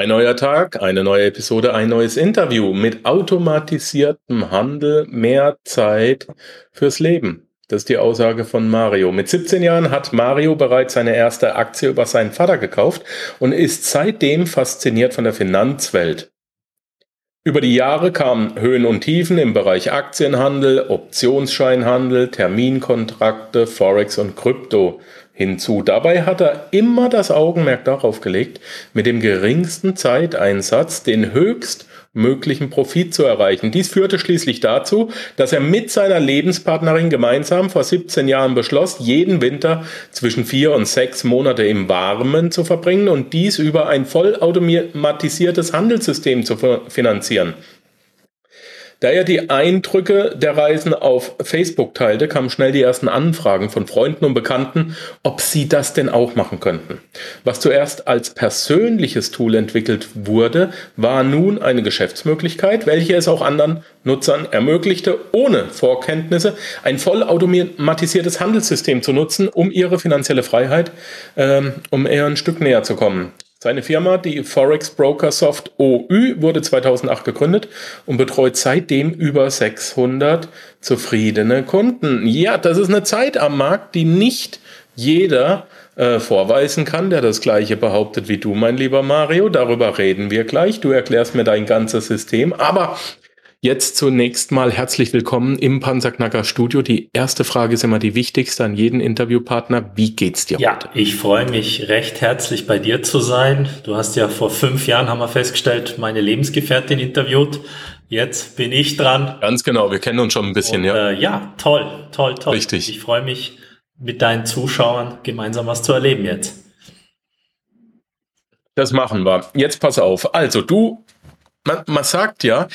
Ein neuer Tag, eine neue Episode, ein neues Interview mit automatisiertem Handel, mehr Zeit fürs Leben. Das ist die Aussage von Mario. Mit 17 Jahren hat Mario bereits seine erste Aktie über seinen Vater gekauft und ist seitdem fasziniert von der Finanzwelt. Über die Jahre kamen Höhen und Tiefen im Bereich Aktienhandel, Optionsscheinhandel, Terminkontrakte, Forex und Krypto hinzu. Dabei hat er immer das Augenmerk darauf gelegt, mit dem geringsten Zeiteinsatz den höchstmöglichen Profit zu erreichen. Dies führte schließlich dazu, dass er mit seiner Lebenspartnerin gemeinsam vor 17 Jahren beschloss, jeden Winter zwischen vier und sechs Monate im Warmen zu verbringen und dies über ein vollautomatisiertes Handelssystem zu finanzieren. Da er die Eindrücke der Reisen auf Facebook teilte, kamen schnell die ersten Anfragen von Freunden und Bekannten, ob sie das denn auch machen könnten. Was zuerst als persönliches Tool entwickelt wurde, war nun eine Geschäftsmöglichkeit, welche es auch anderen Nutzern ermöglichte, ohne Vorkenntnisse ein vollautomatisiertes Handelssystem zu nutzen, um ihre finanzielle Freiheit, ähm, um eher ein Stück näher zu kommen. Seine Firma, die Forex Broker Soft OÜ, wurde 2008 gegründet und betreut seitdem über 600 zufriedene Kunden. Ja, das ist eine Zeit am Markt, die nicht jeder äh, vorweisen kann, der das gleiche behauptet wie du, mein lieber Mario. Darüber reden wir gleich. Du erklärst mir dein ganzes System. Aber Jetzt zunächst mal herzlich willkommen im Panzerknacker Studio. Die erste Frage ist immer die wichtigste an jeden Interviewpartner. Wie geht's dir ja, heute? Ja, ich freue mich recht herzlich bei dir zu sein. Du hast ja vor fünf Jahren, haben wir festgestellt, meine Lebensgefährtin interviewt. Jetzt bin ich dran. Ganz genau, wir kennen uns schon ein bisschen, Und, ja. Äh, ja, toll, toll, toll. Richtig. Ich freue mich, mit deinen Zuschauern gemeinsam was zu erleben jetzt. Das machen wir. Jetzt pass auf. Also du, man, man sagt ja,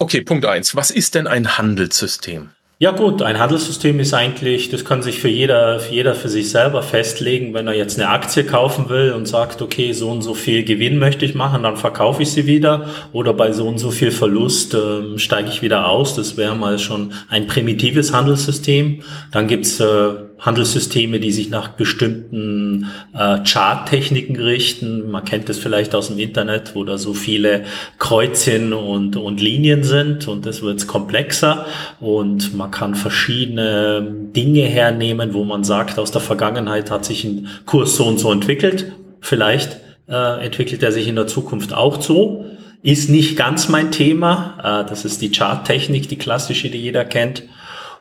Okay, Punkt eins. Was ist denn ein Handelssystem? Ja gut, ein Handelssystem ist eigentlich, das kann sich für jeder, für jeder für sich selber festlegen. Wenn er jetzt eine Aktie kaufen will und sagt, okay, so und so viel Gewinn möchte ich machen, dann verkaufe ich sie wieder. Oder bei so und so viel Verlust ähm, steige ich wieder aus. Das wäre mal schon ein primitives Handelssystem. Dann gibt's äh, Handelssysteme, die sich nach bestimmten äh, Charttechniken richten. Man kennt das vielleicht aus dem Internet, wo da so viele Kreuzchen und, und Linien sind und das wird komplexer und man kann verschiedene Dinge hernehmen, wo man sagt, aus der Vergangenheit hat sich ein Kurs so und so entwickelt. Vielleicht äh, entwickelt er sich in der Zukunft auch so. Ist nicht ganz mein Thema. Äh, das ist die Charttechnik, die klassische, die jeder kennt.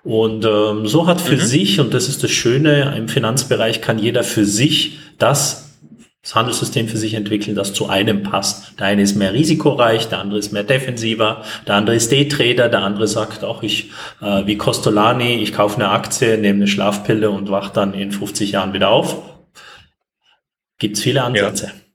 Und ähm, so hat für mhm. sich, und das ist das Schöne, im Finanzbereich kann jeder für sich das das Handelssystem für sich entwickeln, das zu einem passt. Der eine ist mehr risikoreich, der andere ist mehr defensiver, der andere ist Daytrader, der andere sagt auch, ich äh, wie Costolani, ich kaufe eine Aktie, nehme eine Schlafpille und wach dann in 50 Jahren wieder auf. Gibt's viele Ansätze. Ja.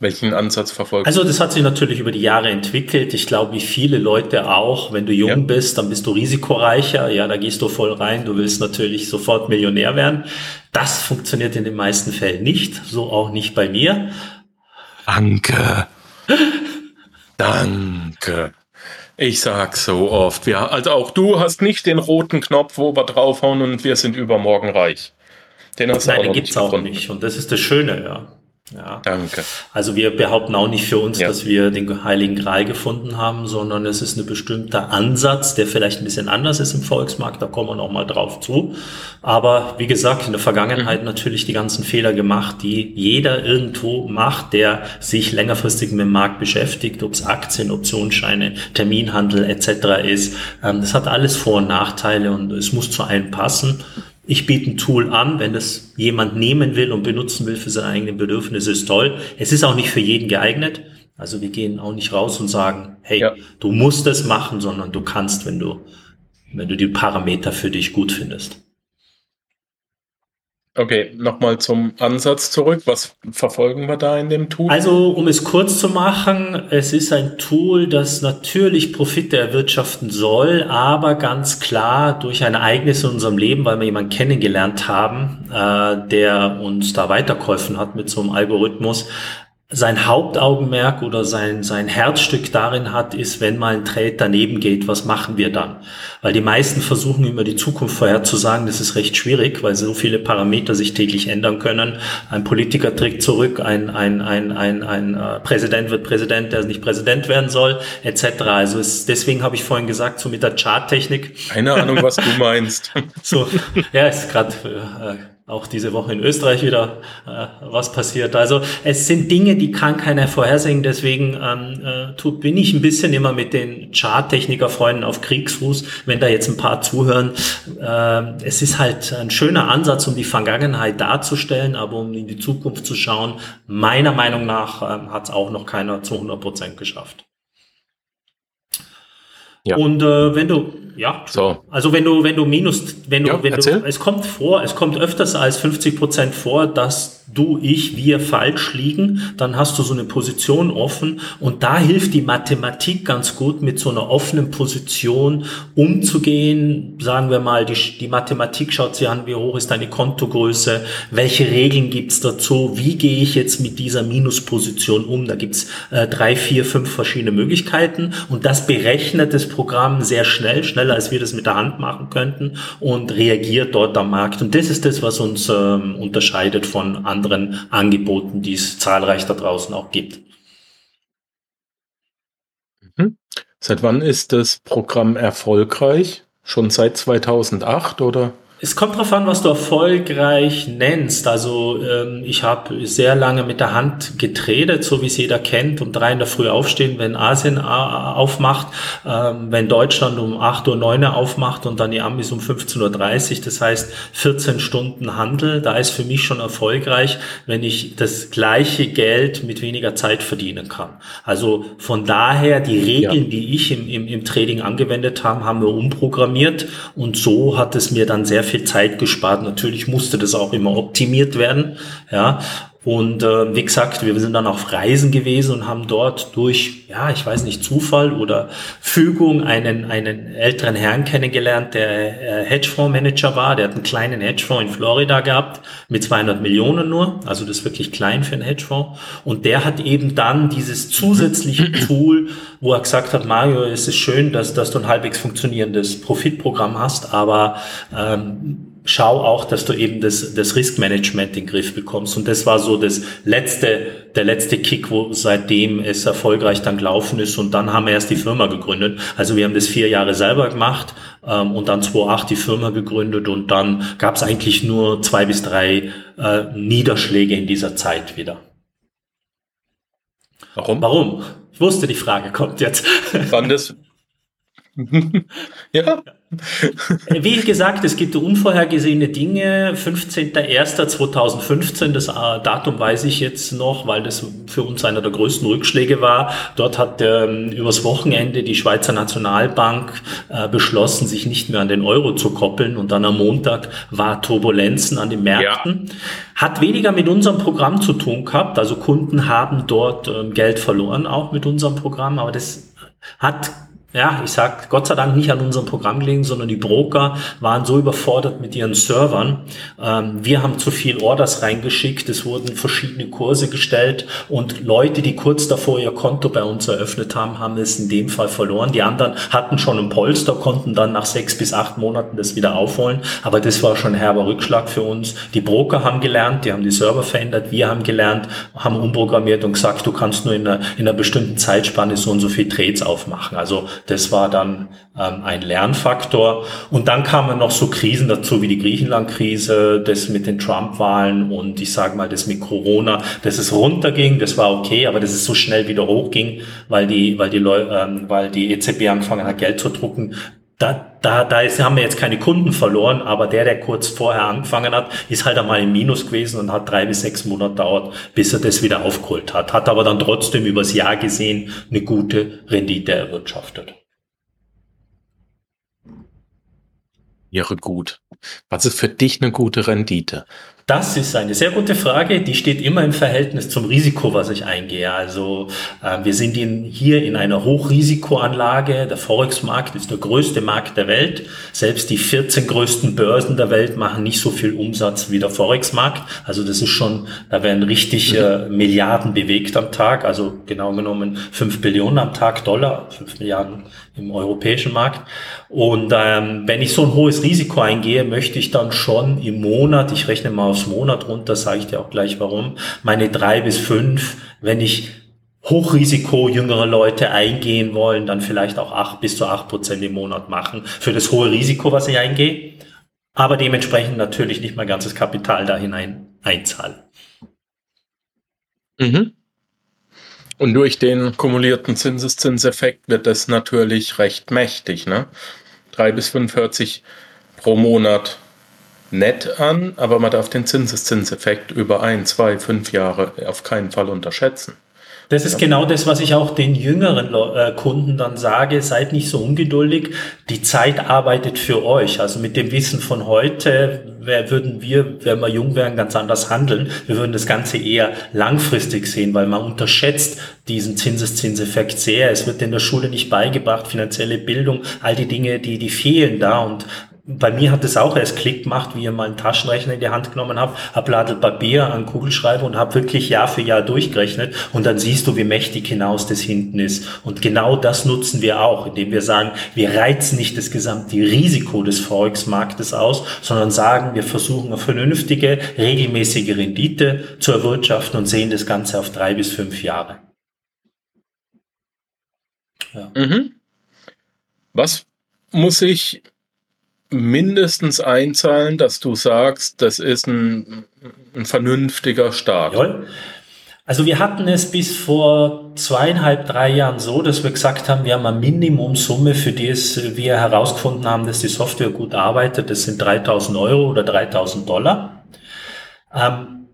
Welchen Ansatz verfolgt? Also das hat sich natürlich über die Jahre entwickelt. Ich glaube, wie viele Leute auch, wenn du jung ja. bist, dann bist du risikoreicher. Ja, da gehst du voll rein. Du willst natürlich sofort Millionär werden. Das funktioniert in den meisten Fällen nicht. So auch nicht bei mir. Danke. Danke. Ich sag so oft, ja, also auch du hast nicht den roten Knopf, wo wir draufhauen und wir sind übermorgen reich. Den hast Nein, du auch den gibt's auch nicht. Und das ist das Schöne, ja. Ja. Danke. Also wir behaupten auch nicht für uns, ja. dass wir den Heiligen Gral gefunden haben, sondern es ist ein bestimmter Ansatz, der vielleicht ein bisschen anders ist im Volksmarkt, da kommen wir noch mal drauf zu. Aber wie gesagt, in der Vergangenheit mhm. natürlich die ganzen Fehler gemacht, die jeder irgendwo macht, der sich längerfristig mit dem Markt beschäftigt, ob es Aktien, Optionsscheine, Terminhandel etc. ist. Ähm, das hat alles Vor- und Nachteile und es muss zu einem passen ich biete ein Tool an, wenn das jemand nehmen will und benutzen will für seine eigenen Bedürfnisse, ist toll. Es ist auch nicht für jeden geeignet. Also wir gehen auch nicht raus und sagen, hey, ja. du musst es machen, sondern du kannst, wenn du, wenn du die Parameter für dich gut findest. Okay, nochmal zum Ansatz zurück. Was verfolgen wir da in dem Tool? Also, um es kurz zu machen, es ist ein Tool, das natürlich Profite erwirtschaften soll, aber ganz klar durch ein Ereignis in unserem Leben, weil wir jemanden kennengelernt haben, äh, der uns da weitergeholfen hat mit so einem Algorithmus, sein Hauptaugenmerk oder sein, sein Herzstück darin hat, ist, wenn mal ein Trade daneben geht, was machen wir dann? Weil die meisten versuchen immer die Zukunft vorherzusagen, das ist recht schwierig, weil so viele Parameter sich täglich ändern können. Ein Politiker trägt zurück, ein, ein, ein, ein, ein äh, Präsident wird Präsident, der nicht Präsident werden soll, etc. Also es, deswegen habe ich vorhin gesagt, so mit der Charttechnik. Keine Ahnung, was du meinst. so, ja, ist gerade äh, auch diese Woche in Österreich wieder äh, was passiert. Also es sind Dinge, die kann keiner vorhersehen. Deswegen ähm, äh, tut, bin ich ein bisschen immer mit den Charttechniker-Freunden auf Kriegsfuß, wenn da jetzt ein paar zuhören. Äh, es ist halt ein schöner Ansatz, um die Vergangenheit darzustellen, aber um in die Zukunft zu schauen. Meiner Meinung nach äh, hat es auch noch keiner zu 100 Prozent geschafft. Ja. Und äh, wenn du, ja, so. also wenn du, wenn du minus, wenn du, ja, wenn du, es kommt vor, es kommt öfters als 50 Prozent vor, dass du, ich, wir falsch liegen, dann hast du so eine Position offen und da hilft die Mathematik ganz gut, mit so einer offenen Position umzugehen. Sagen wir mal, die, die Mathematik schaut sich an, wie hoch ist deine Kontogröße, welche Regeln gibt's dazu, wie gehe ich jetzt mit dieser Minusposition um. Da gibt's äh, drei, vier, fünf verschiedene Möglichkeiten und das berechnet das Programm sehr schnell, schneller als wir das mit der Hand machen könnten und reagiert dort am Markt. Und das ist das, was uns ähm, unterscheidet von anderen anderen Angeboten, die es zahlreich da draußen auch gibt. Mhm. Seit wann ist das Programm erfolgreich? Schon seit 2008 oder? Es kommt darauf an, was du erfolgreich nennst. Also ähm, ich habe sehr lange mit der Hand getradet, so wie es jeder kennt, um drei in der Früh aufstehen, wenn Asien äh, aufmacht, ähm, wenn Deutschland um acht Uhr, neun Uhr aufmacht und dann die Amis um 15.30 Uhr. Das heißt 14 Stunden Handel. Da ist für mich schon erfolgreich, wenn ich das gleiche Geld mit weniger Zeit verdienen kann. Also von daher, die Regeln, ja. die ich im, im, im Trading angewendet habe, haben wir umprogrammiert und so hat es mir dann sehr viel Zeit gespart. Natürlich musste das auch immer optimiert werden. Ja, und äh, wie gesagt, wir sind dann auf Reisen gewesen und haben dort durch, ja, ich weiß nicht, Zufall oder Fügung einen, einen älteren Herrn kennengelernt, der äh, Hedgefondsmanager war. Der hat einen kleinen Hedgefonds in Florida gehabt mit 200 Millionen nur. Also das ist wirklich klein für einen Hedgefonds. Und der hat eben dann dieses zusätzliche Tool, wo er gesagt hat, Mario, es ist schön, dass, dass du ein halbwegs funktionierendes Profitprogramm hast, aber ähm, schau auch, dass du eben das, das Riskmanagement in den Griff bekommst. Und das war so das letzte, der letzte Kick, wo seitdem es erfolgreich dann gelaufen ist. Und dann haben wir erst die Firma gegründet. Also wir haben das vier Jahre selber gemacht ähm, und dann 2008 die Firma gegründet. Und dann gab es eigentlich nur zwei bis drei äh, Niederschläge in dieser Zeit wieder. Warum? Warum? Ich wusste, die Frage kommt jetzt. Wann das? ja. Wie gesagt, es gibt unvorhergesehene Dinge. 15.01.2015, das äh, Datum weiß ich jetzt noch, weil das für uns einer der größten Rückschläge war. Dort hat ähm, übers Wochenende die Schweizer Nationalbank äh, beschlossen, sich nicht mehr an den Euro zu koppeln. Und dann am Montag war Turbulenzen an den Märkten. Ja. Hat weniger mit unserem Programm zu tun gehabt. Also Kunden haben dort ähm, Geld verloren, auch mit unserem Programm. Aber das hat ja, ich sag Gott sei Dank nicht an unserem Programm gelegen, sondern die Broker waren so überfordert mit ihren Servern. Ähm, wir haben zu viel Orders reingeschickt, es wurden verschiedene Kurse gestellt und Leute, die kurz davor ihr Konto bei uns eröffnet haben, haben es in dem Fall verloren. Die anderen hatten schon ein Polster, konnten dann nach sechs bis acht Monaten das wieder aufholen. Aber das war schon ein herber Rückschlag für uns. Die Broker haben gelernt, die haben die Server verändert, wir haben gelernt, haben umprogrammiert und gesagt, du kannst nur in einer, in einer bestimmten Zeitspanne so und so viel Trades aufmachen. Also das war dann ähm, ein Lernfaktor. Und dann kamen noch so Krisen dazu wie die Griechenland-Krise, das mit den Trump-Wahlen und ich sage mal das mit Corona, dass es runterging, das war okay, aber dass es so schnell wieder hochging, weil die, weil die, Leu ähm, weil die EZB angefangen hat, Geld zu drucken. Da, da, da ist, haben wir jetzt keine Kunden verloren, aber der, der kurz vorher angefangen hat, ist halt einmal im Minus gewesen und hat drei bis sechs Monate dauert, bis er das wieder aufgeholt hat. Hat aber dann trotzdem übers Jahr gesehen eine gute Rendite erwirtschaftet. Wäre gut. Was ist für dich eine gute Rendite? Das ist eine sehr gute Frage. Die steht immer im Verhältnis zum Risiko, was ich eingehe. Also äh, wir sind in, hier in einer Hochrisikoanlage. Der Forex-Markt ist der größte Markt der Welt. Selbst die 14 größten Börsen der Welt machen nicht so viel Umsatz wie der Forex-Markt. Also das ist schon, da werden richtig äh, Milliarden bewegt am Tag. Also genau genommen 5 Billionen am Tag Dollar, 5 Milliarden im europäischen Markt. Und ähm, wenn ich so ein hohes Risiko eingehe, möchte ich dann schon im Monat, ich rechne mal aufs Monat runter, sage ich dir auch gleich warum, meine drei bis fünf, wenn ich Hochrisiko jüngere Leute eingehen wollen, dann vielleicht auch acht bis zu acht Prozent im Monat machen für das hohe Risiko, was ich eingehe, aber dementsprechend natürlich nicht mein ganzes Kapital da hinein einzahlen. Mhm. Und durch den kumulierten Zinseszinseffekt wird das natürlich recht mächtig. Ne? 3 bis 45 pro Monat nett an, aber man darf den Zinseszinseffekt über ein, zwei, fünf Jahre auf keinen Fall unterschätzen. Das ist genau das, was ich auch den jüngeren äh, Kunden dann sage. Seid nicht so ungeduldig. Die Zeit arbeitet für euch. Also mit dem Wissen von heute würden wir, wenn wir jung wären, ganz anders handeln. Wir würden das Ganze eher langfristig sehen, weil man unterschätzt diesen Zinseszinseffekt sehr. Es wird in der Schule nicht beigebracht, finanzielle Bildung, all die Dinge, die, die fehlen da. Und bei mir hat es auch erst Klick gemacht, wie ich mal einen Taschenrechner in die Hand genommen habe, habe Ladel Papier an Kugelschreiber und habe wirklich Jahr für Jahr durchgerechnet und dann siehst du, wie mächtig hinaus das hinten ist. Und genau das nutzen wir auch, indem wir sagen, wir reizen nicht das gesamte Risiko des Forex-Marktes aus, sondern sagen, wir versuchen eine vernünftige, regelmäßige Rendite zu erwirtschaften und sehen das Ganze auf drei bis fünf Jahre. Ja. Mhm. Was muss ich mindestens einzahlen, dass du sagst, das ist ein, ein vernünftiger Start. Jawohl. Also wir hatten es bis vor zweieinhalb, drei Jahren so, dass wir gesagt haben, wir haben eine Minimumsumme, für die es wir herausgefunden haben, dass die Software gut arbeitet. Das sind 3000 Euro oder 3000 Dollar. Ähm,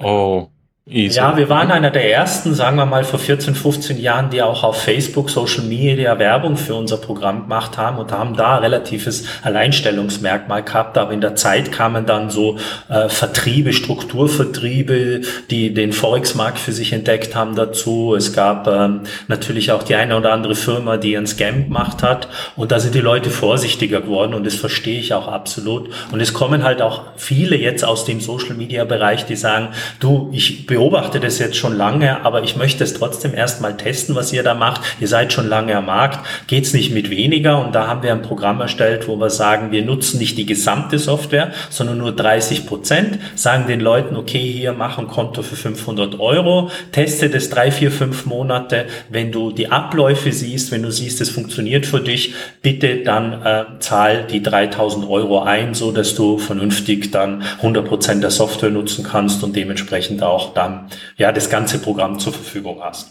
oh. Easy. Ja, wir waren einer der ersten, sagen wir mal vor 14, 15 Jahren, die auch auf Facebook, Social Media Werbung für unser Programm gemacht haben und haben da relatives Alleinstellungsmerkmal gehabt. Aber in der Zeit kamen dann so äh, Vertriebe, Strukturvertriebe, die den Forex-Markt für sich entdeckt haben dazu. Es gab ähm, natürlich auch die eine oder andere Firma, die einen Scam gemacht hat. Und da sind die Leute vorsichtiger geworden und das verstehe ich auch absolut. Und es kommen halt auch viele jetzt aus dem Social Media Bereich, die sagen, du, ich beobachte beobachte das jetzt schon lange, aber ich möchte es trotzdem erstmal testen, was ihr da macht. Ihr seid schon lange am Markt, geht's nicht mit weniger und da haben wir ein Programm erstellt, wo wir sagen, wir nutzen nicht die gesamte Software, sondern nur 30 Prozent, sagen den Leuten, okay, hier mach ein Konto für 500 Euro, teste das drei, vier, fünf Monate. Wenn du die Abläufe siehst, wenn du siehst, es funktioniert für dich, bitte dann äh, zahl die 3000 Euro ein, so dass du vernünftig dann 100 Prozent der Software nutzen kannst und dementsprechend auch dann dann ja das ganze Programm zur Verfügung hast.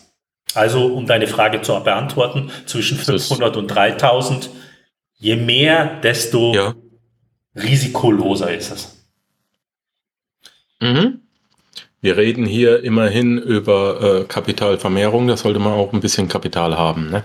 Also um deine Frage zu beantworten, zwischen 500 und 3000, je mehr, desto ja. risikoloser ist es. Mhm. Wir reden hier immerhin über äh, Kapitalvermehrung, da sollte man auch ein bisschen Kapital haben. Ne?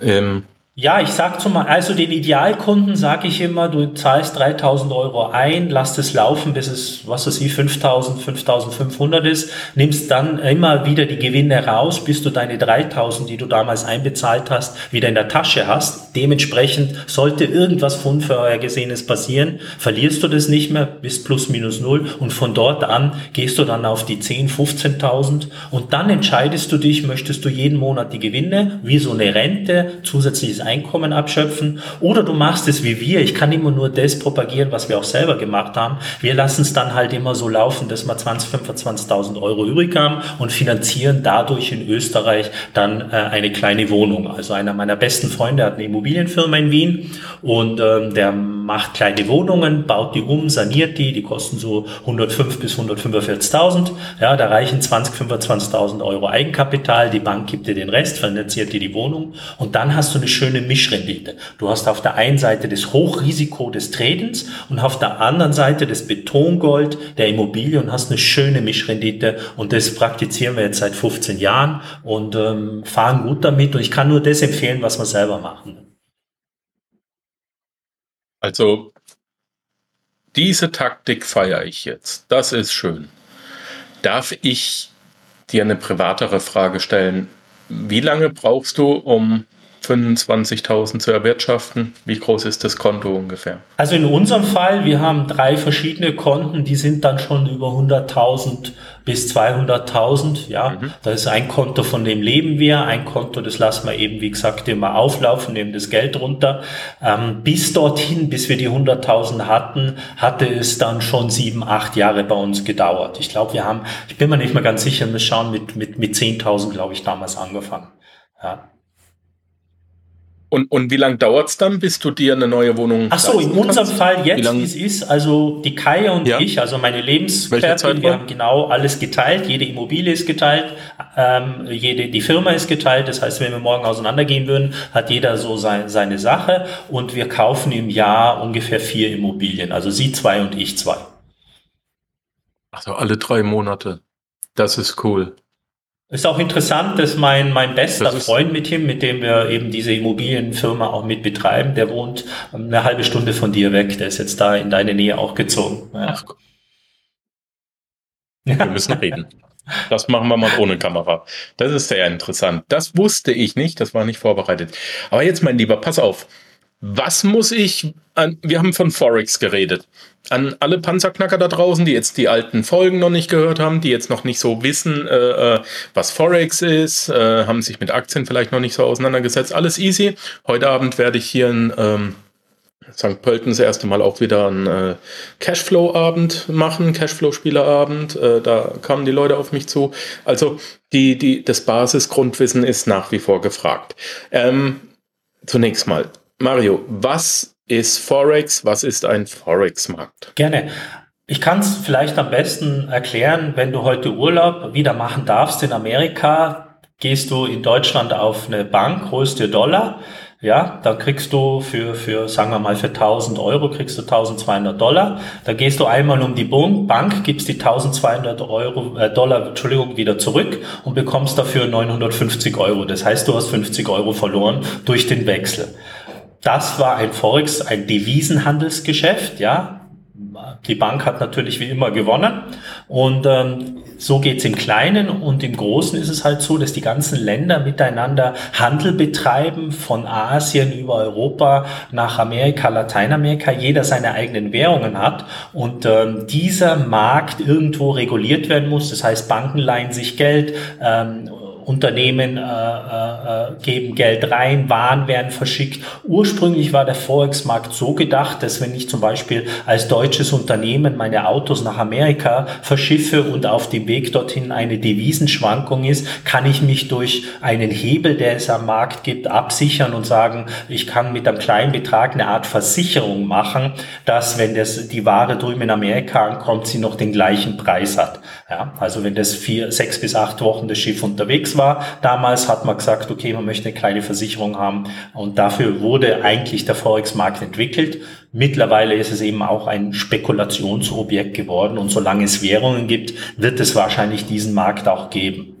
Ähm, ja, ich sag zum also den Idealkunden sage ich immer, du zahlst 3000 Euro ein, lass es laufen, bis es, was weiß ich, 5000, 5500 ist, nimmst dann immer wieder die Gewinne raus, bis du deine 3000, die du damals einbezahlt hast, wieder in der Tasche hast. Dementsprechend sollte irgendwas von Vorhergesehenes passieren, verlierst du das nicht mehr, bis plus minus null und von dort an gehst du dann auf die 10, 15.000 und dann entscheidest du dich, möchtest du jeden Monat die Gewinne, wie so eine Rente, zusätzliches Einkommen abschöpfen. Oder du machst es wie wir. Ich kann immer nur das propagieren, was wir auch selber gemacht haben. Wir lassen es dann halt immer so laufen, dass wir 20, 25.000 Euro übrig haben und finanzieren dadurch in Österreich dann äh, eine kleine Wohnung. Also einer meiner besten Freunde hat eine Immobilienfirma in Wien und ähm, der macht kleine Wohnungen, baut die um, saniert die, die kosten so 105 bis 145.000. Ja, da reichen 20, 25.000 Euro Eigenkapital, die Bank gibt dir den Rest, finanziert dir die Wohnung und dann hast du eine schöne Mischrendite. Du hast auf der einen Seite das Hochrisiko des Tretens und auf der anderen Seite das Betongold der Immobilie und hast eine schöne Mischrendite und das praktizieren wir jetzt seit 15 Jahren und ähm, fahren gut damit und ich kann nur das empfehlen, was wir selber machen. Also diese Taktik feiere ich jetzt. Das ist schön. Darf ich dir eine privatere Frage stellen? Wie lange brauchst du, um 25.000 zu erwirtschaften? Wie groß ist das Konto ungefähr? Also in unserem Fall, wir haben drei verschiedene Konten, die sind dann schon über 100.000 bis 200.000. Ja, mhm. da ist ein Konto, von dem leben wir, ein Konto, das lassen wir eben, wie gesagt, immer auflaufen, nehmen das Geld runter. Ähm, bis dorthin, bis wir die 100.000 hatten, hatte es dann schon sieben, acht Jahre bei uns gedauert. Ich glaube, wir haben, ich bin mir nicht mehr ganz sicher, wir schauen mit, mit, mit 10.000, glaube ich, damals angefangen. Ja. Und, und wie lange dauert es dann, bis du dir eine neue Wohnung Ach so, in unserem kannst? Fall jetzt, wie es ist, also die Kaya und ja. ich, also meine Lebensgefährtin, wir haben genau alles geteilt, jede Immobilie ist geteilt, ähm, jede, die Firma ist geteilt, das heißt, wenn wir morgen auseinandergehen würden, hat jeder so sein, seine Sache und wir kaufen im Jahr ungefähr vier Immobilien, also sie zwei und ich zwei. Also alle drei Monate. Das ist cool. Ist auch interessant, dass mein, mein bester Freund mit ihm, mit dem wir eben diese Immobilienfirma auch mit betreiben, der wohnt eine halbe Stunde von dir weg. Der ist jetzt da in deine Nähe auch gezogen. Ja. Ach, wir müssen reden. Das machen wir mal ohne Kamera. Das ist sehr interessant. Das wusste ich nicht, das war nicht vorbereitet. Aber jetzt, mein Lieber, pass auf. Was muss ich an, wir haben von Forex geredet. An alle Panzerknacker da draußen, die jetzt die alten Folgen noch nicht gehört haben, die jetzt noch nicht so wissen, äh, äh was Forex ist, äh, haben sich mit Aktien vielleicht noch nicht so auseinandergesetzt. Alles easy. Heute Abend werde ich hier in ähm, St. Pölten das erste Mal auch wieder einen äh, Cashflow-Abend machen, Cashflow-Spielerabend. Äh, da kamen die Leute auf mich zu. Also die, die, das Basisgrundwissen ist nach wie vor gefragt. Ähm, zunächst mal, Mario, was ist Forex? Was ist ein Forex-Markt? Gerne. Ich kann es vielleicht am besten erklären, wenn du heute Urlaub wieder machen darfst in Amerika, gehst du in Deutschland auf eine Bank, holst dir Dollar, ja, dann kriegst du für, für, sagen wir mal, für 1000 Euro kriegst du 1200 Dollar. Da gehst du einmal um die Bank, gibst die 1200 Euro, äh, Dollar, Entschuldigung, wieder zurück und bekommst dafür 950 Euro. Das heißt, du hast 50 Euro verloren durch den Wechsel. Das war ein Forex, ein Devisenhandelsgeschäft, ja. Die Bank hat natürlich wie immer gewonnen und ähm, so geht's im Kleinen und im Großen ist es halt so, dass die ganzen Länder miteinander Handel betreiben, von Asien über Europa nach Amerika, Lateinamerika, jeder seine eigenen Währungen hat und ähm, dieser Markt irgendwo reguliert werden muss. Das heißt, Banken leihen sich Geld, ähm, Unternehmen äh, äh, geben Geld rein, Waren werden verschickt. Ursprünglich war der Forex-Markt so gedacht, dass wenn ich zum Beispiel als deutsches Unternehmen meine Autos nach Amerika verschiffe und auf dem Weg dorthin eine Devisenschwankung ist, kann ich mich durch einen Hebel, der es am Markt gibt, absichern und sagen, ich kann mit einem kleinen Betrag eine Art Versicherung machen, dass wenn das, die Ware drüben in Amerika ankommt, sie noch den gleichen Preis hat. Ja, also wenn das vier, sechs bis acht Wochen das Schiff unterwegs war, damals hat man gesagt, okay, man möchte eine kleine Versicherung haben und dafür wurde eigentlich der Forex-Markt entwickelt. Mittlerweile ist es eben auch ein Spekulationsobjekt geworden und solange es Währungen gibt, wird es wahrscheinlich diesen Markt auch geben.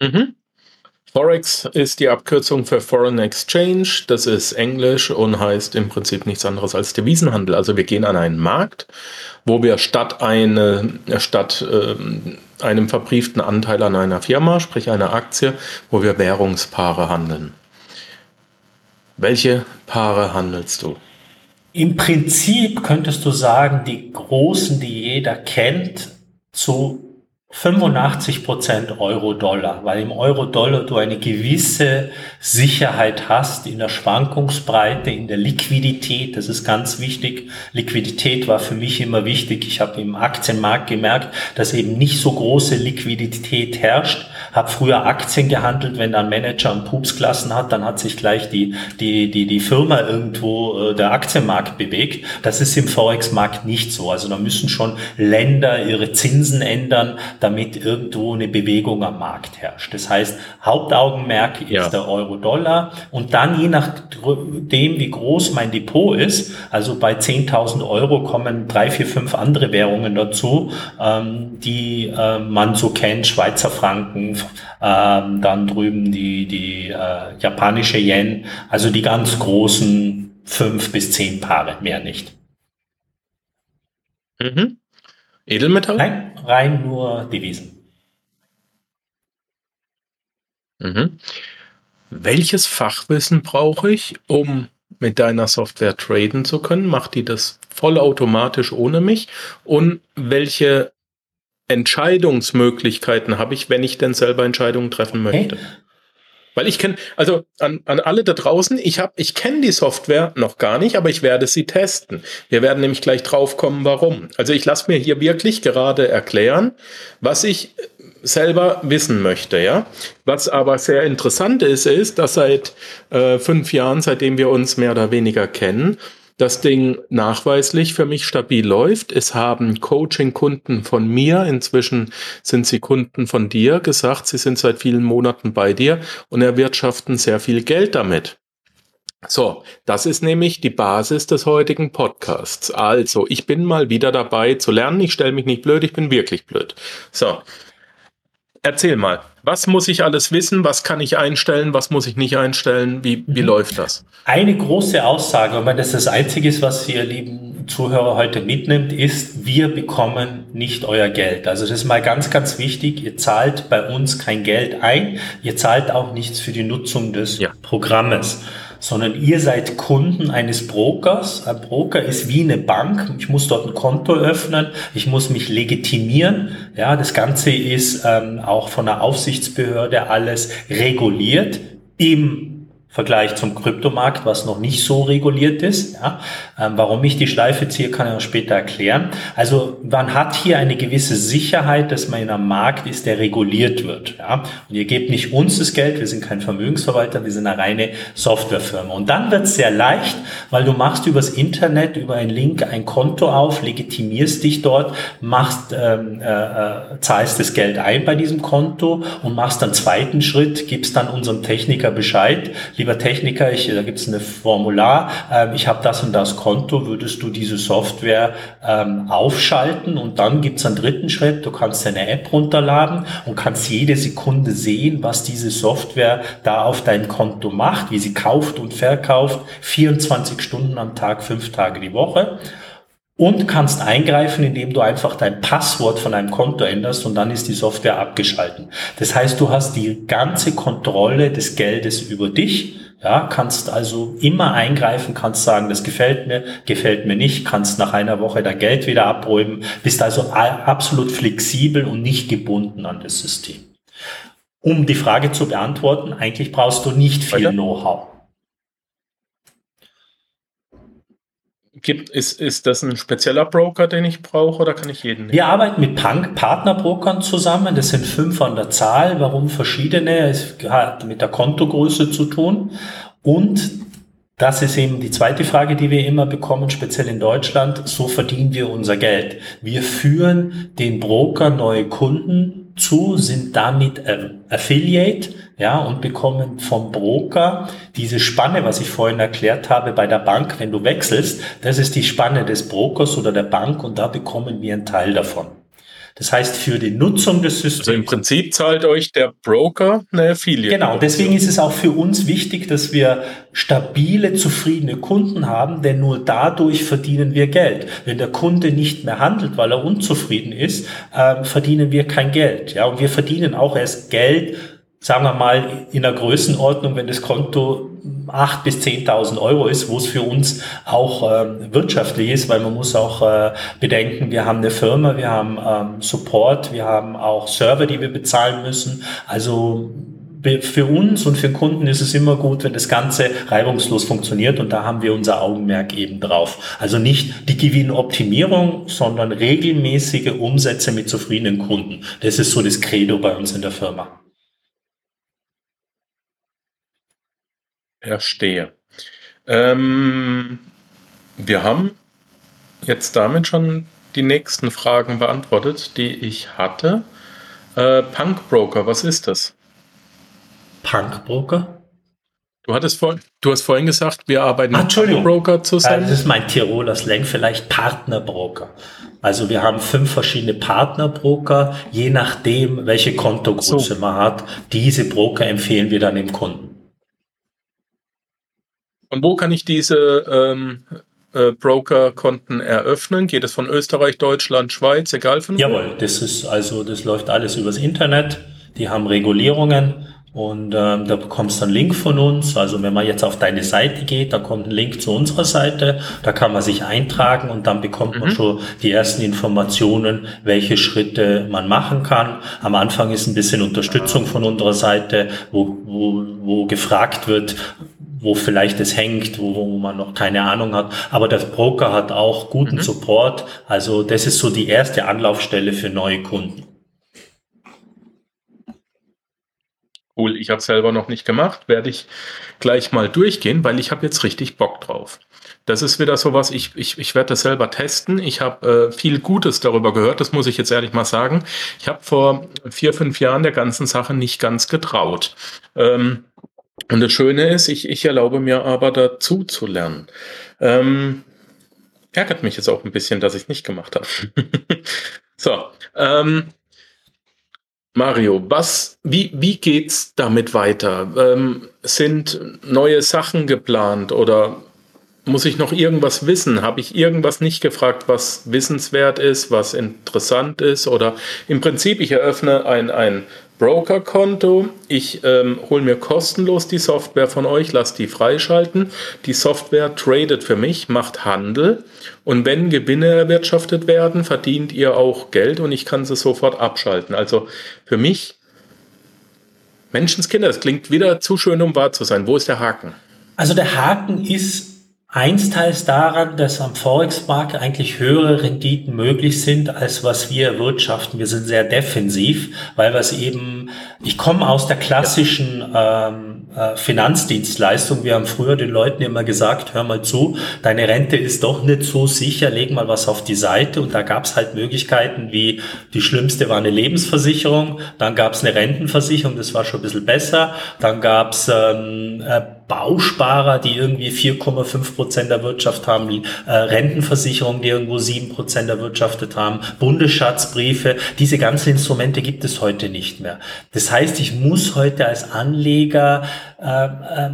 Mhm. Forex ist die Abkürzung für Foreign Exchange. Das ist Englisch und heißt im Prinzip nichts anderes als Devisenhandel. Also wir gehen an einen Markt, wo wir statt, eine, statt äh, einem verbrieften Anteil an einer Firma, sprich einer Aktie, wo wir Währungspaare handeln. Welche Paare handelst du? Im Prinzip könntest du sagen, die großen, die jeder kennt, zu 85 Prozent Euro-Dollar, weil im Euro-Dollar du eine gewisse Sicherheit hast in der Schwankungsbreite, in der Liquidität. Das ist ganz wichtig. Liquidität war für mich immer wichtig. Ich habe im Aktienmarkt gemerkt, dass eben nicht so große Liquidität herrscht. Habe früher Aktien gehandelt, wenn ein Manager einen Pups gelassen hat, dann hat sich gleich die, die, die, die Firma irgendwo äh, der Aktienmarkt bewegt. Das ist im Forex-Markt nicht so. Also da müssen schon Länder ihre Zinsen ändern damit irgendwo eine Bewegung am Markt herrscht. Das heißt, Hauptaugenmerk ist ja. der Euro-Dollar und dann je nachdem, wie groß mein Depot ist, also bei 10.000 Euro kommen drei, vier, fünf andere Währungen dazu, ähm, die äh, man so kennt, Schweizer Franken, ähm, dann drüben die, die äh, japanische Yen, also die ganz großen fünf bis zehn Paare, mehr nicht. Mhm. Edelmetall? Nein, rein nur Devisen. Mhm. Welches Fachwissen brauche ich, um mit deiner Software traden zu können? Macht die das vollautomatisch ohne mich? Und welche Entscheidungsmöglichkeiten habe ich, wenn ich denn selber Entscheidungen treffen möchte? Okay. Weil ich kenne, also an, an alle da draußen, ich habe, ich kenne die Software noch gar nicht, aber ich werde sie testen. Wir werden nämlich gleich drauf kommen, warum. Also ich lasse mir hier wirklich gerade erklären, was ich selber wissen möchte, ja. Was aber sehr interessant ist, ist, dass seit äh, fünf Jahren, seitdem wir uns mehr oder weniger kennen, das Ding nachweislich für mich stabil läuft. Es haben Coaching-Kunden von mir, inzwischen sind sie Kunden von dir, gesagt, sie sind seit vielen Monaten bei dir und erwirtschaften sehr viel Geld damit. So, das ist nämlich die Basis des heutigen Podcasts. Also, ich bin mal wieder dabei zu lernen. Ich stelle mich nicht blöd, ich bin wirklich blöd. So, erzähl mal, was muss ich alles wissen? Was kann ich einstellen? Was muss ich nicht einstellen? Wie, wie mhm. läuft das? Eine große Aussage, und das ist das Einzige, was ihr lieben Zuhörer heute mitnimmt, ist, wir bekommen nicht euer Geld. Also das ist mal ganz, ganz wichtig. Ihr zahlt bei uns kein Geld ein. Ihr zahlt auch nichts für die Nutzung des ja. Programmes sondern ihr seid Kunden eines Brokers. Ein Broker ist wie eine Bank. Ich muss dort ein Konto öffnen, ich muss mich legitimieren. Ja, das Ganze ist ähm, auch von der Aufsichtsbehörde alles reguliert im Vergleich zum Kryptomarkt, was noch nicht so reguliert ist. Ja. Ähm, warum ich die Schleife ziehe, kann ich auch später erklären. Also man hat hier eine gewisse Sicherheit, dass man in einem Markt ist, der reguliert wird. Ja. Und ihr gebt nicht uns das Geld, wir sind kein Vermögensverwalter, wir sind eine reine Softwarefirma. Und dann wird es sehr leicht, weil du machst übers Internet, über einen Link ein Konto auf, legitimierst dich dort, machst, ähm, äh, äh zahlst das Geld ein bei diesem Konto und machst dann zweiten Schritt, gibst dann unserem Techniker Bescheid, lieber Techniker, ich, da gibt es ein Formular, ähm, ich habe das und das Konto, würdest du diese Software ähm, aufschalten und dann gibt es einen dritten Schritt, du kannst deine App runterladen und kannst jede Sekunde sehen, was diese Software da auf dein Konto macht, wie sie kauft und verkauft, 24 Stunden am Tag, fünf Tage die Woche und kannst eingreifen, indem du einfach dein Passwort von einem Konto änderst und dann ist die Software abgeschalten. Das heißt, du hast die ganze Kontrolle des Geldes über dich. Ja, kannst also immer eingreifen, kannst sagen, das gefällt mir, gefällt mir nicht, kannst nach einer Woche dein Geld wieder abräumen, bist also absolut flexibel und nicht gebunden an das System. Um die Frage zu beantworten, eigentlich brauchst du nicht viel Know-how. Gibt, ist, ist das ein spezieller Broker, den ich brauche oder kann ich jeden nehmen? Wir arbeiten mit Partnerbrokern zusammen. Das sind fünf an der Zahl. Warum verschiedene? Es hat mit der Kontogröße zu tun. Und das ist eben die zweite Frage, die wir immer bekommen, speziell in Deutschland. So verdienen wir unser Geld. Wir führen den Broker neue Kunden zu, sind damit Affiliate ja, und bekommen vom Broker diese Spanne, was ich vorhin erklärt habe bei der Bank, wenn du wechselst, das ist die Spanne des Brokers oder der Bank und da bekommen wir einen Teil davon. Das heißt, für die Nutzung des Systems. Also im Prinzip zahlt euch der Broker eine Affiliate. Genau, deswegen ist es auch für uns wichtig, dass wir stabile, zufriedene Kunden haben, denn nur dadurch verdienen wir Geld. Wenn der Kunde nicht mehr handelt, weil er unzufrieden ist, äh, verdienen wir kein Geld. Ja, und wir verdienen auch erst Geld, sagen wir mal, in der Größenordnung, wenn das Konto 8.000 bis 10.000 Euro ist, wo es für uns auch äh, wirtschaftlich ist, weil man muss auch äh, bedenken, wir haben eine Firma, wir haben ähm, Support, wir haben auch Server, die wir bezahlen müssen. Also für uns und für den Kunden ist es immer gut, wenn das Ganze reibungslos funktioniert und da haben wir unser Augenmerk eben drauf. Also nicht die Gewinnoptimierung, sondern regelmäßige Umsätze mit zufriedenen Kunden. Das ist so das Credo bei uns in der Firma. Verstehe. Ähm, wir haben jetzt damit schon die nächsten Fragen beantwortet, die ich hatte. Äh, Punkbroker, was ist das? Punkbroker? Du hattest vor, du hast vorhin gesagt, wir arbeiten Ach, mit Punkbroker zusammen. das ist mein Tiroler Slang, vielleicht Partnerbroker. Also wir haben fünf verschiedene Partnerbroker, je nachdem, welche Kontogröße so. man hat. Diese Broker empfehlen wir dann dem Kunden. Und wo kann ich diese ähm, äh, Broker-Konten eröffnen? Geht es von Österreich, Deutschland, Schweiz, egal von wo? Jawohl, das ist also, das läuft alles übers Internet. Die haben Regulierungen und ähm, da bekommst du einen Link von uns. Also wenn man jetzt auf deine Seite geht, da kommt ein Link zu unserer Seite. Da kann man sich eintragen und dann bekommt mhm. man schon die ersten Informationen, welche Schritte man machen kann. Am Anfang ist ein bisschen Unterstützung von unserer Seite, wo, wo, wo gefragt wird, wo vielleicht es hängt, wo, wo man noch keine Ahnung hat. Aber der Broker hat auch guten mhm. Support. Also das ist so die erste Anlaufstelle für neue Kunden. Cool, ich habe selber noch nicht gemacht, werde ich gleich mal durchgehen, weil ich habe jetzt richtig Bock drauf. Das ist wieder sowas, ich, ich, ich werde das selber testen. Ich habe äh, viel Gutes darüber gehört, das muss ich jetzt ehrlich mal sagen. Ich habe vor vier, fünf Jahren der ganzen Sache nicht ganz getraut. Ähm, und das Schöne ist, ich, ich erlaube mir aber dazu zu lernen. Ähm, ärgert mich jetzt auch ein bisschen, dass ich es nicht gemacht habe. so, ähm, Mario, was, wie, wie geht's damit weiter? Ähm, sind neue Sachen geplant oder muss ich noch irgendwas wissen? Habe ich irgendwas nicht gefragt, was wissenswert ist, was interessant ist? Oder im Prinzip, ich eröffne ein, ein Broker-Konto. Ich ähm, hole mir kostenlos die Software von euch, lasse die freischalten. Die Software tradet für mich, macht Handel. Und wenn Gewinne erwirtschaftet werden, verdient ihr auch Geld und ich kann sie sofort abschalten. Also für mich, Menschenskinder, das klingt wieder zu schön, um wahr zu sein. Wo ist der Haken? Also der Haken ist Einsteils daran, dass am Forex-Markt eigentlich höhere Renditen möglich sind, als was wir erwirtschaften. Wir sind sehr defensiv, weil wir es eben, ich komme aus der klassischen ähm, äh, Finanzdienstleistung. Wir haben früher den Leuten immer gesagt, hör mal zu, deine Rente ist doch nicht so sicher, leg mal was auf die Seite. Und da gab es halt Möglichkeiten wie, die schlimmste war eine Lebensversicherung, dann gab es eine Rentenversicherung, das war schon ein bisschen besser, dann gab es ähm, äh, Bausparer, die irgendwie 4,5 Prozent erwirtschaftet haben, äh, Rentenversicherungen, die irgendwo 7 Prozent erwirtschaftet haben, Bundesschatzbriefe. Diese ganzen Instrumente gibt es heute nicht mehr. Das heißt, ich muss heute als Anleger äh, äh,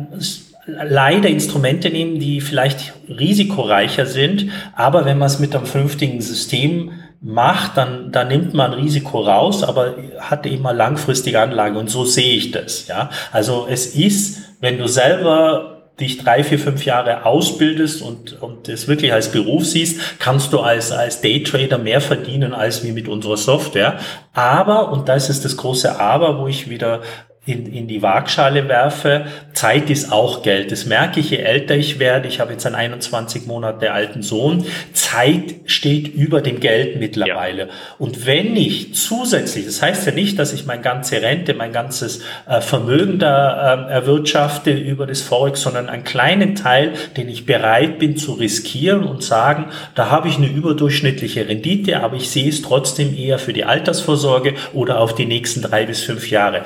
leider Instrumente nehmen, die vielleicht risikoreicher sind, aber wenn man es mit einem vernünftigen System macht, dann, dann nimmt man Risiko raus, aber hat eine langfristige Anlage und so sehe ich das. Ja, also es ist, wenn du selber dich drei, vier, fünf Jahre ausbildest und, und das wirklich als Beruf siehst, kannst du als, als Daytrader mehr verdienen als wie mit unserer Software. Aber, und da ist das große Aber, wo ich wieder in, in die Waagschale werfe, Zeit ist auch Geld. Das merke ich, je älter ich werde. Ich habe jetzt einen 21 Monate alten Sohn. Zeit steht über dem Geld mittlerweile. Ja. Und wenn ich zusätzlich, das heißt ja nicht, dass ich meine ganze Rente, mein ganzes äh, Vermögen da äh, erwirtschafte über das Forex, sondern einen kleinen Teil, den ich bereit bin zu riskieren und sagen, da habe ich eine überdurchschnittliche Rendite, aber ich sehe es trotzdem eher für die Altersvorsorge oder auf die nächsten drei bis fünf Jahre.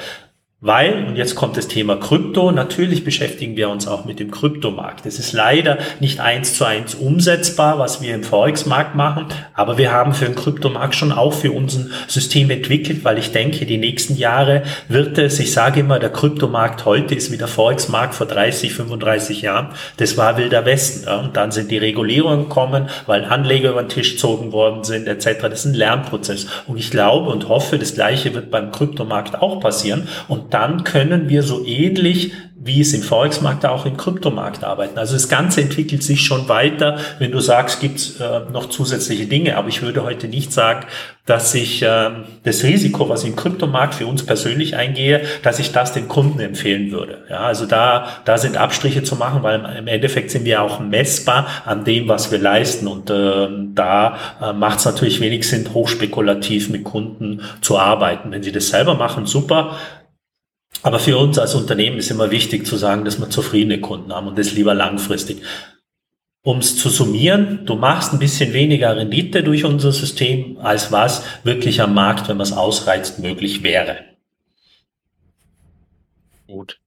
Weil, und jetzt kommt das Thema Krypto, natürlich beschäftigen wir uns auch mit dem Kryptomarkt. Es ist leider nicht eins zu eins umsetzbar, was wir im Forex-Markt machen, aber wir haben für den Kryptomarkt schon auch für unser System entwickelt, weil ich denke, die nächsten Jahre wird es, ich sage immer, der Kryptomarkt heute ist wie der Forex-Markt vor 30, 35 Jahren. Das war wilder Westen. Ja? Und dann sind die Regulierungen gekommen, weil Anleger über den Tisch gezogen worden sind, etc. Das ist ein Lernprozess. Und ich glaube und hoffe, das Gleiche wird beim Kryptomarkt auch passieren. Und dann können wir so ähnlich wie es im Forex-Markt auch im Kryptomarkt arbeiten. Also das Ganze entwickelt sich schon weiter. Wenn du sagst, gibt es äh, noch zusätzliche Dinge, aber ich würde heute nicht sagen, dass ich äh, das Risiko, was ich im Kryptomarkt für uns persönlich eingehe, dass ich das den Kunden empfehlen würde. Ja, also da, da sind Abstriche zu machen, weil im Endeffekt sind wir auch messbar an dem, was wir leisten. Und äh, da äh, macht es natürlich wenig Sinn, hochspekulativ mit Kunden zu arbeiten. Wenn sie das selber machen, super. Aber für uns als Unternehmen ist immer wichtig zu sagen, dass wir zufriedene Kunden haben und das lieber langfristig. Um es zu summieren, du machst ein bisschen weniger Rendite durch unser System, als was wirklich am Markt, wenn man es ausreizt, möglich wäre. Gut.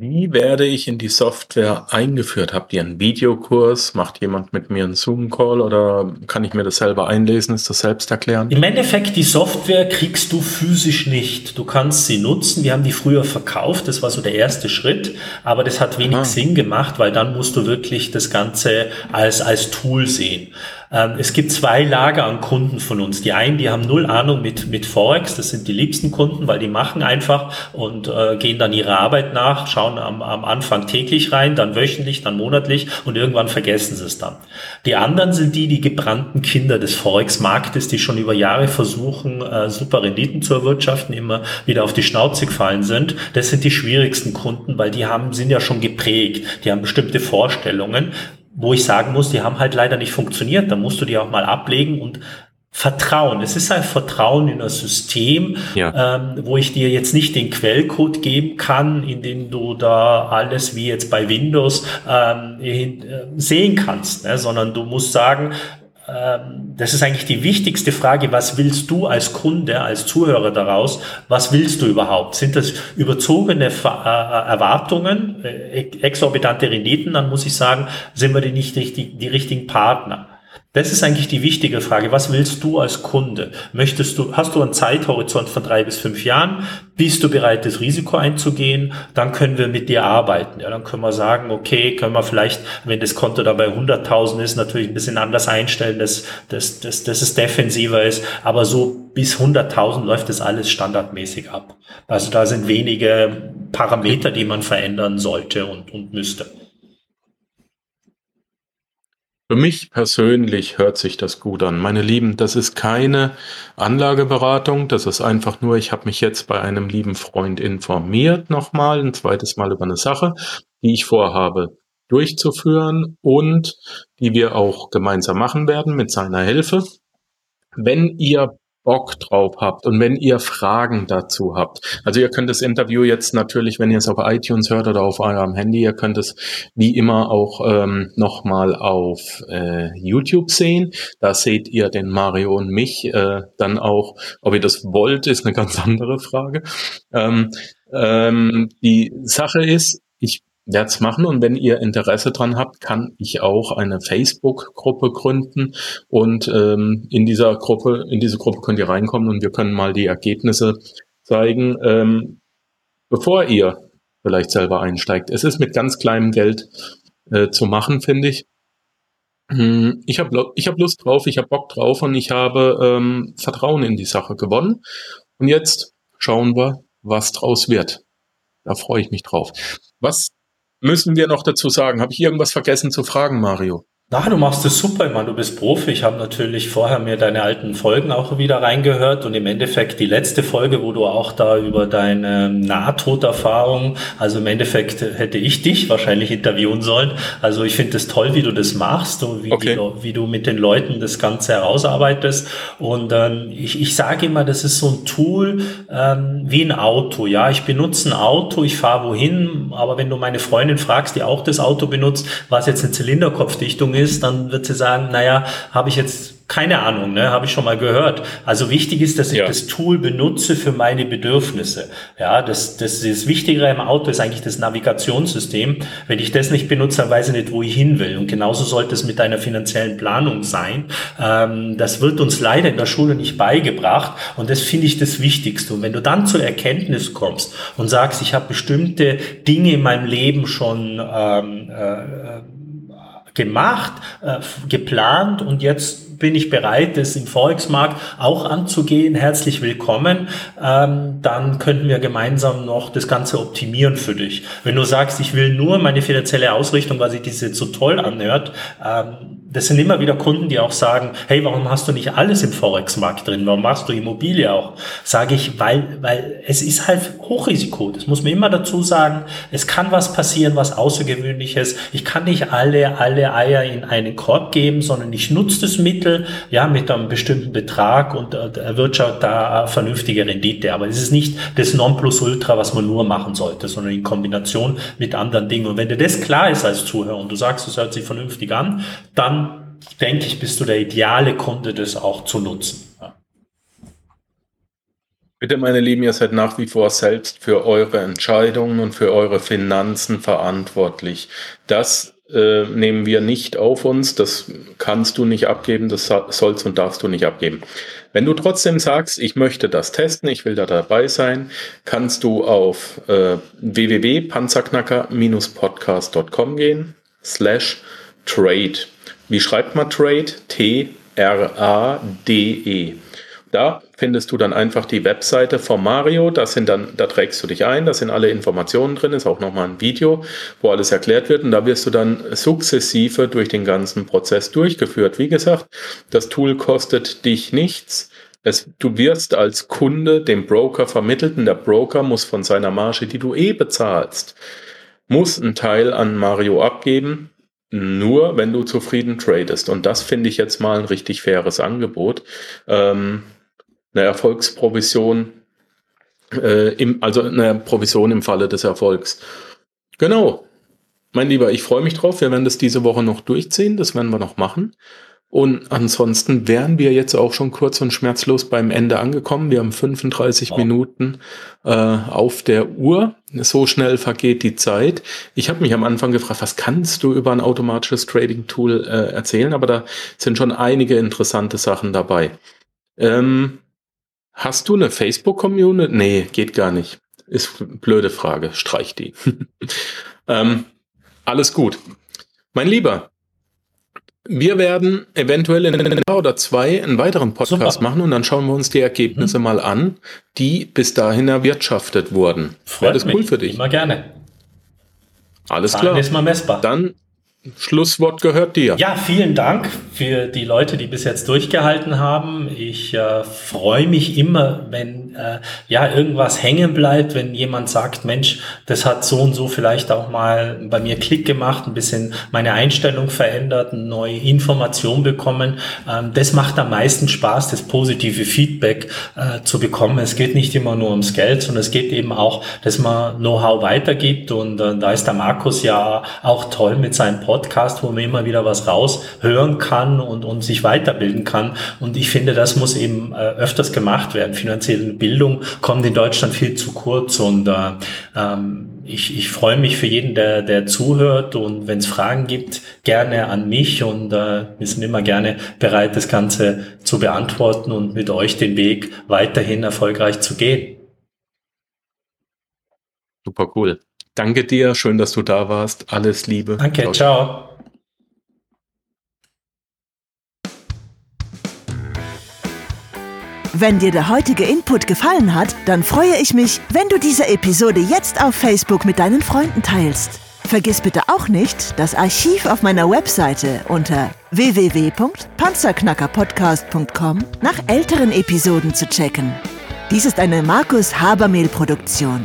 Wie werde ich in die Software eingeführt? Habt ihr einen Videokurs? Macht jemand mit mir einen Zoom-Call oder kann ich mir das selber einlesen? Ist das selbst erklären? Im Endeffekt, die Software kriegst du physisch nicht. Du kannst sie nutzen. Wir haben die früher verkauft. Das war so der erste Schritt. Aber das hat wenig Aha. Sinn gemacht, weil dann musst du wirklich das Ganze als, als Tool sehen. Ähm, es gibt zwei Lager an Kunden von uns. Die einen, die haben null Ahnung mit, mit Forex, das sind die liebsten Kunden, weil die machen einfach und äh, gehen dann ihrer Arbeit nach, schauen am, am Anfang täglich rein, dann wöchentlich, dann monatlich und irgendwann vergessen sie es dann. Die anderen sind die, die gebrannten Kinder des Forex-Marktes, die schon über Jahre versuchen, äh, super Renditen zu erwirtschaften, immer wieder auf die Schnauze gefallen sind. Das sind die schwierigsten Kunden, weil die haben, sind ja schon geprägt. Die haben bestimmte Vorstellungen wo ich sagen muss, die haben halt leider nicht funktioniert. Da musst du die auch mal ablegen und Vertrauen. Es ist ein Vertrauen in das System, ja. ähm, wo ich dir jetzt nicht den Quellcode geben kann, in dem du da alles wie jetzt bei Windows ähm, äh, sehen kannst, ne? sondern du musst sagen, das ist eigentlich die wichtigste Frage, was willst du als Kunde, als Zuhörer daraus, was willst du überhaupt? Sind das überzogene äh, Erwartungen, äh, exorbitante Renditen, dann muss ich sagen, sind wir die nicht richtig, die richtigen Partner. Das ist eigentlich die wichtige Frage. Was willst du als Kunde? Möchtest du, hast du einen Zeithorizont von drei bis fünf Jahren? Bist du bereit, das Risiko einzugehen? Dann können wir mit dir arbeiten. Ja, dann können wir sagen, okay, können wir vielleicht, wenn das Konto dabei 100.000 ist, natürlich ein bisschen anders einstellen, dass, dass, dass, dass es defensiver ist. Aber so bis 100.000 läuft das alles standardmäßig ab. Also da sind wenige Parameter, die man verändern sollte und, und müsste. Für mich persönlich hört sich das gut an. Meine Lieben, das ist keine Anlageberatung, das ist einfach nur, ich habe mich jetzt bei einem lieben Freund informiert nochmal, ein zweites Mal über eine Sache, die ich vorhabe durchzuführen und die wir auch gemeinsam machen werden mit seiner Hilfe. Wenn ihr Bock drauf habt und wenn ihr Fragen dazu habt. Also ihr könnt das Interview jetzt natürlich, wenn ihr es auf iTunes hört oder auf eurem Handy, ihr könnt es wie immer auch ähm, nochmal auf äh, YouTube sehen. Da seht ihr den Mario und mich äh, dann auch. Ob ihr das wollt, ist eine ganz andere Frage. Ähm, ähm, die Sache ist, ich es machen und wenn ihr Interesse dran habt, kann ich auch eine Facebook-Gruppe gründen und ähm, in dieser Gruppe, in diese Gruppe könnt ihr reinkommen und wir können mal die Ergebnisse zeigen, ähm, bevor ihr vielleicht selber einsteigt. Es ist mit ganz kleinem Geld äh, zu machen, finde ich. Hm, ich habe ich hab Lust drauf, ich habe Bock drauf und ich habe ähm, Vertrauen in die Sache gewonnen. Und jetzt schauen wir, was draus wird. Da freue ich mich drauf. Was müssen wir noch dazu sagen? Habe ich irgendwas vergessen zu fragen, Mario? Na, du machst es super, ich meine, du bist Profi. Ich habe natürlich vorher mir deine alten Folgen auch wieder reingehört und im Endeffekt die letzte Folge, wo du auch da über deine Nahtoderfahrung, also im Endeffekt hätte ich dich wahrscheinlich interviewen sollen. Also ich finde es toll, wie du das machst und wie, okay. die, wie, du mit den Leuten das Ganze herausarbeitest. Und ähm, ich, ich sage immer, das ist so ein Tool ähm, wie ein Auto. Ja, ich benutze ein Auto, ich fahre wohin, aber wenn du meine Freundin fragst, die auch das Auto benutzt, was jetzt eine Zylinderkopfdichtung ist, ist, dann wird sie sagen, naja, habe ich jetzt keine Ahnung, ne, habe ich schon mal gehört. Also wichtig ist, dass ich ja. das Tool benutze für meine Bedürfnisse. Ja, das, das, das Wichtigere im Auto ist eigentlich das Navigationssystem. Wenn ich das nicht benutze, dann weiß ich nicht, wo ich hin will. Und genauso sollte es mit deiner finanziellen Planung sein. Ähm, das wird uns leider in der Schule nicht beigebracht. Und das finde ich das Wichtigste. Und wenn du dann zur Erkenntnis kommst und sagst, ich habe bestimmte Dinge in meinem Leben schon ähm, äh, gemacht, äh, geplant und jetzt bin ich bereit, das im Forex-Markt auch anzugehen. Herzlich willkommen. Ähm, dann könnten wir gemeinsam noch das Ganze optimieren für dich. Wenn du sagst, ich will nur meine finanzielle Ausrichtung, weil sich diese so toll anhört, ähm, das sind immer wieder Kunden, die auch sagen, hey, warum hast du nicht alles im Forex-Markt drin? Warum machst du Immobilie auch? Sage ich, weil, weil es ist halt Hochrisiko. Das muss man immer dazu sagen. Es kann was passieren, was Außergewöhnliches. Ich kann nicht alle, alle Eier in einen Korb geben, sondern ich nutze das Mittel, ja, mit einem bestimmten Betrag und äh, erwirtschaftet da vernünftige Rendite. Aber es ist nicht das Nonplusultra, was man nur machen sollte, sondern in Kombination mit anderen Dingen. Und wenn dir das klar ist als Zuhörer und du sagst, es hört sich vernünftig an, dann denke ich, bist du der ideale Kunde, das auch zu nutzen. Ja. Bitte, meine Lieben, ihr seid nach wie vor selbst für eure Entscheidungen und für eure Finanzen verantwortlich. Das äh, nehmen wir nicht auf uns, das kannst du nicht abgeben, das sollst und darfst du nicht abgeben. Wenn du trotzdem sagst, ich möchte das testen, ich will da dabei sein, kannst du auf äh, www.panzerknacker-podcast.com gehen, slash trade. Wie schreibt man trade? T-R-A-D-E. Da findest du dann einfach die Webseite von Mario. Das sind dann, da trägst du dich ein, da sind alle Informationen drin, ist auch nochmal ein Video, wo alles erklärt wird. Und da wirst du dann sukzessive durch den ganzen Prozess durchgeführt. Wie gesagt, das Tool kostet dich nichts. Es, du wirst als Kunde dem Broker vermittelt und der Broker muss von seiner Marge, die du eh bezahlst, muss einen Teil an Mario abgeben, nur wenn du zufrieden tradest. Und das finde ich jetzt mal ein richtig faires Angebot. Ähm, eine Erfolgsprovision, äh, im, also eine Provision im Falle des Erfolgs. Genau. Mein Lieber, ich freue mich drauf. Wir werden das diese Woche noch durchziehen. Das werden wir noch machen. Und ansonsten wären wir jetzt auch schon kurz und schmerzlos beim Ende angekommen. Wir haben 35 oh. Minuten äh, auf der Uhr. So schnell vergeht die Zeit. Ich habe mich am Anfang gefragt, was kannst du über ein automatisches Trading-Tool äh, erzählen? Aber da sind schon einige interessante Sachen dabei. Ähm, Hast du eine Facebook-Community? Nee, geht gar nicht. Ist eine blöde Frage. Streich die. ähm, alles gut. Mein Lieber, wir werden eventuell in einem Jahr oder zwei einen weiteren Podcast Super. machen und dann schauen wir uns die Ergebnisse hm. mal an, die bis dahin erwirtschaftet wurden. Freut War das mich. cool für dich? Immer gerne. Alles Zahlen klar. Ist mal messbar. Dann Schlusswort gehört dir. Ja, vielen Dank für die Leute, die bis jetzt durchgehalten haben. Ich äh, freue mich immer, wenn äh, ja irgendwas hängen bleibt, wenn jemand sagt, Mensch, das hat so und so vielleicht auch mal bei mir Klick gemacht, ein bisschen meine Einstellung verändert, neue Information bekommen. Ähm, das macht am meisten Spaß, das positive Feedback äh, zu bekommen. Es geht nicht immer nur ums Geld, sondern es geht eben auch, dass man Know-how weitergibt. Und äh, da ist der Markus ja auch toll mit seinem Podcast, wo man immer wieder was raushören kann und, und sich weiterbilden kann. Und ich finde, das muss eben äh, öfters gemacht werden. Finanzielle Bildung kommt in Deutschland viel zu kurz und äh, ähm, ich, ich freue mich für jeden, der, der zuhört und wenn es Fragen gibt, gerne an mich und äh, wir sind immer gerne bereit, das Ganze zu beantworten und mit euch den Weg weiterhin erfolgreich zu gehen. Super cool. Danke dir, schön, dass du da warst. Alles Liebe. Danke, ciao. ciao. Wenn dir der heutige Input gefallen hat, dann freue ich mich, wenn du diese Episode jetzt auf Facebook mit deinen Freunden teilst. Vergiss bitte auch nicht, das Archiv auf meiner Webseite unter www.panzerknackerpodcast.com nach älteren Episoden zu checken. Dies ist eine Markus Habermehl Produktion.